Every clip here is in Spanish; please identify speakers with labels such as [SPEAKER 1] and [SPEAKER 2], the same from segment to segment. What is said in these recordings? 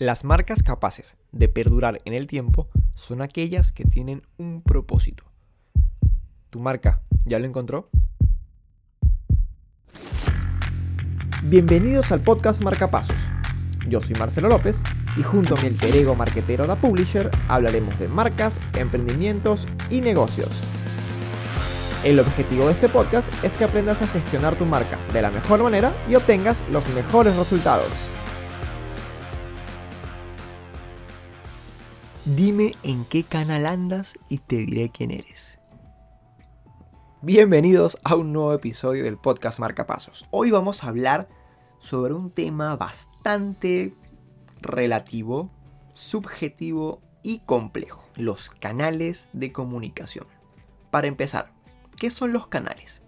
[SPEAKER 1] Las marcas capaces de perdurar en el tiempo son aquellas que tienen un propósito. ¿Tu marca ya lo encontró? Bienvenidos al podcast Marcapasos. Yo soy Marcelo López y junto a mi alter ego marquetero da Publisher hablaremos de marcas, emprendimientos y negocios. El objetivo de este podcast es que aprendas a gestionar tu marca de la mejor manera y obtengas los mejores resultados. Dime en qué canal andas y te diré quién eres. Bienvenidos a un nuevo episodio del podcast Marcapasos. Hoy vamos a hablar sobre un tema bastante relativo, subjetivo y complejo. Los canales de comunicación. Para empezar, ¿qué son los canales?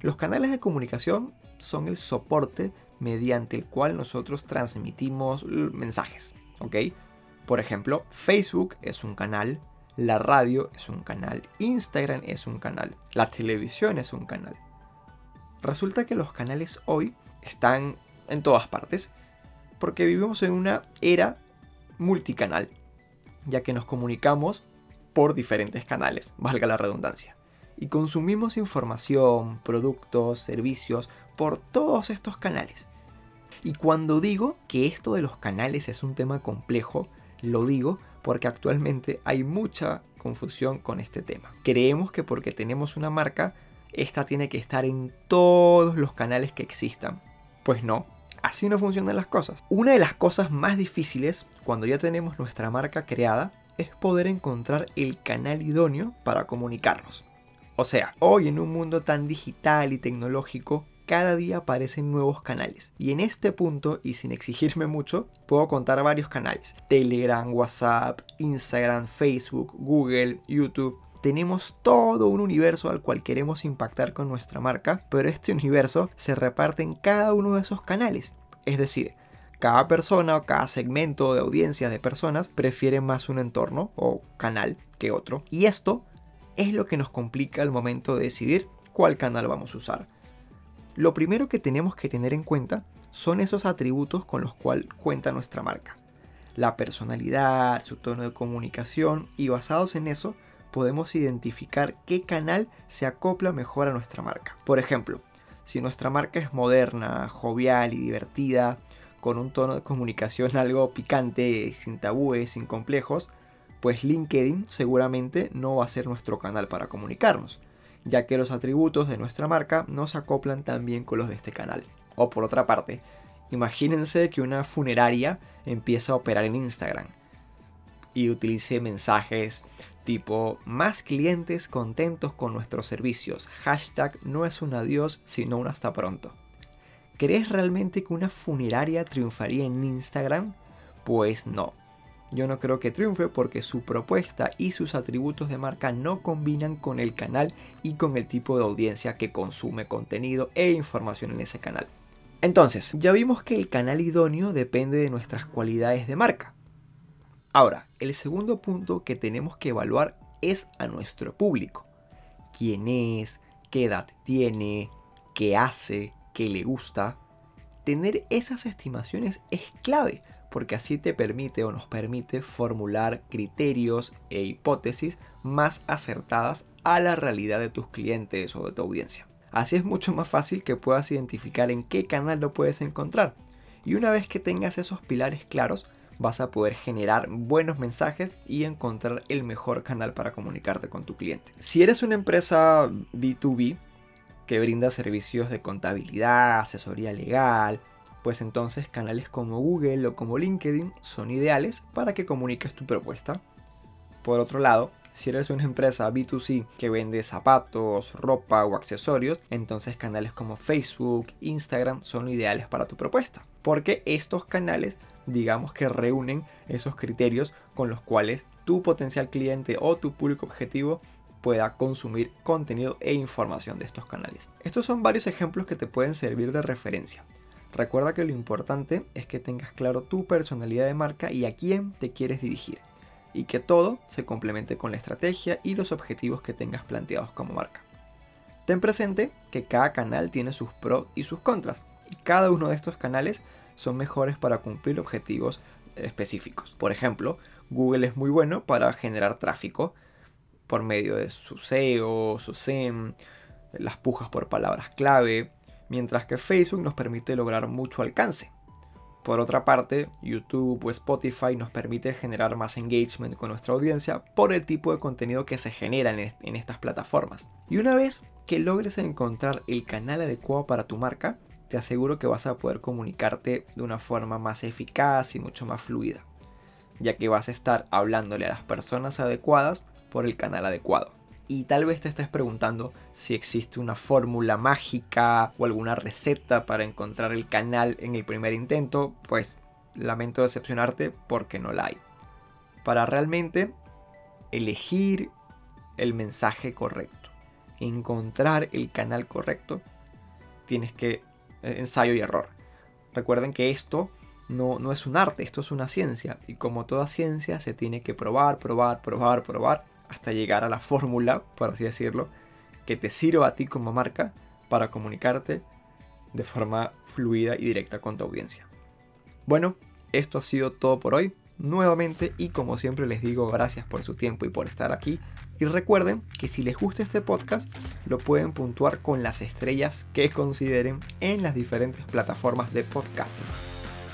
[SPEAKER 1] Los canales de comunicación son el soporte mediante el cual nosotros transmitimos mensajes, ¿ok? Por ejemplo, Facebook es un canal, la radio es un canal, Instagram es un canal, la televisión es un canal. Resulta que los canales hoy están en todas partes porque vivimos en una era multicanal, ya que nos comunicamos por diferentes canales, valga la redundancia, y consumimos información, productos, servicios por todos estos canales. Y cuando digo que esto de los canales es un tema complejo, lo digo porque actualmente hay mucha confusión con este tema. Creemos que porque tenemos una marca, esta tiene que estar en todos los canales que existan. Pues no, así no funcionan las cosas. Una de las cosas más difíciles cuando ya tenemos nuestra marca creada es poder encontrar el canal idóneo para comunicarnos. O sea, hoy en un mundo tan digital y tecnológico, cada día aparecen nuevos canales. Y en este punto, y sin exigirme mucho, puedo contar varios canales. Telegram, WhatsApp, Instagram, Facebook, Google, YouTube. Tenemos todo un universo al cual queremos impactar con nuestra marca, pero este universo se reparte en cada uno de esos canales. Es decir, cada persona o cada segmento de audiencia de personas prefiere más un entorno o canal que otro. Y esto es lo que nos complica al momento de decidir cuál canal vamos a usar. Lo primero que tenemos que tener en cuenta son esos atributos con los cuales cuenta nuestra marca. La personalidad, su tono de comunicación y basados en eso podemos identificar qué canal se acopla mejor a nuestra marca. Por ejemplo, si nuestra marca es moderna, jovial y divertida, con un tono de comunicación algo picante, sin tabúes, sin complejos, pues LinkedIn seguramente no va a ser nuestro canal para comunicarnos ya que los atributos de nuestra marca no se acoplan tan bien con los de este canal. O por otra parte, imagínense que una funeraria empieza a operar en Instagram y utilice mensajes tipo más clientes contentos con nuestros servicios, hashtag no es un adiós sino un hasta pronto. ¿Crees realmente que una funeraria triunfaría en Instagram? Pues no, yo no creo que triunfe porque su propuesta y sus atributos de marca no combinan con el canal y con el tipo de audiencia que consume contenido e información en ese canal. Entonces, ya vimos que el canal idóneo depende de nuestras cualidades de marca. Ahora, el segundo punto que tenemos que evaluar es a nuestro público. ¿Quién es? ¿Qué edad tiene? ¿Qué hace? ¿Qué le gusta? Tener esas estimaciones es clave porque así te permite o nos permite formular criterios e hipótesis más acertadas a la realidad de tus clientes o de tu audiencia. Así es mucho más fácil que puedas identificar en qué canal lo puedes encontrar. Y una vez que tengas esos pilares claros, vas a poder generar buenos mensajes y encontrar el mejor canal para comunicarte con tu cliente. Si eres una empresa B2B que brinda servicios de contabilidad, asesoría legal, pues entonces canales como Google o como LinkedIn son ideales para que comuniques tu propuesta. Por otro lado, si eres una empresa B2C que vende zapatos, ropa o accesorios, entonces canales como Facebook, Instagram son ideales para tu propuesta. Porque estos canales, digamos que reúnen esos criterios con los cuales tu potencial cliente o tu público objetivo pueda consumir contenido e información de estos canales. Estos son varios ejemplos que te pueden servir de referencia. Recuerda que lo importante es que tengas claro tu personalidad de marca y a quién te quieres dirigir, y que todo se complemente con la estrategia y los objetivos que tengas planteados como marca. Ten presente que cada canal tiene sus pros y sus contras, y cada uno de estos canales son mejores para cumplir objetivos específicos. Por ejemplo, Google es muy bueno para generar tráfico por medio de su SEO, su SEM, las pujas por palabras clave, mientras que Facebook nos permite lograr mucho alcance. Por otra parte, YouTube o Spotify nos permite generar más engagement con nuestra audiencia por el tipo de contenido que se genera en, estas plataformas. Y una vez que logres encontrar el canal adecuado para tu marca, te aseguro que vas a poder comunicarte de una forma más eficaz y mucho más fluida, ya que vas a estar hablándole a las personas adecuadas por el canal adecuado. Y tal vez te estés preguntando si existe una fórmula mágica o alguna receta para encontrar el canal en el primer intento, pues lamento decepcionarte porque no la hay. Para realmente elegir el mensaje correcto, encontrar el canal correcto, tienes que eh, ensayo y error. Recuerden que esto no, no es un arte, esto es una ciencia. Y como toda ciencia se tiene que probar, probar, probar, probar, hasta llegar a la fórmula, por así decirlo, que te sirva a ti como marca para comunicarte de forma fluida y directa con tu audiencia. Bueno, esto ha sido todo por hoy. Nuevamente y como siempre les digo gracias por su tiempo y por estar aquí. Y recuerden que si les gusta este podcast lo pueden puntuar con las estrellas que consideren en las diferentes plataformas de podcasting.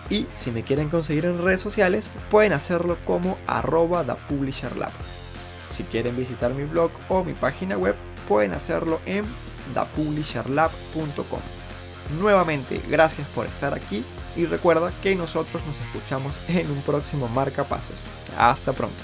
[SPEAKER 1] Y si me quieren conseguir en redes sociales pueden hacerlo como arroba. Si quieren visitar mi blog o mi página web pueden hacerlo en thepublisherlab.com. Nuevamente gracias por estar aquí y recuerda que nosotros nos escuchamos en un próximo Marca Pasos. Hasta pronto.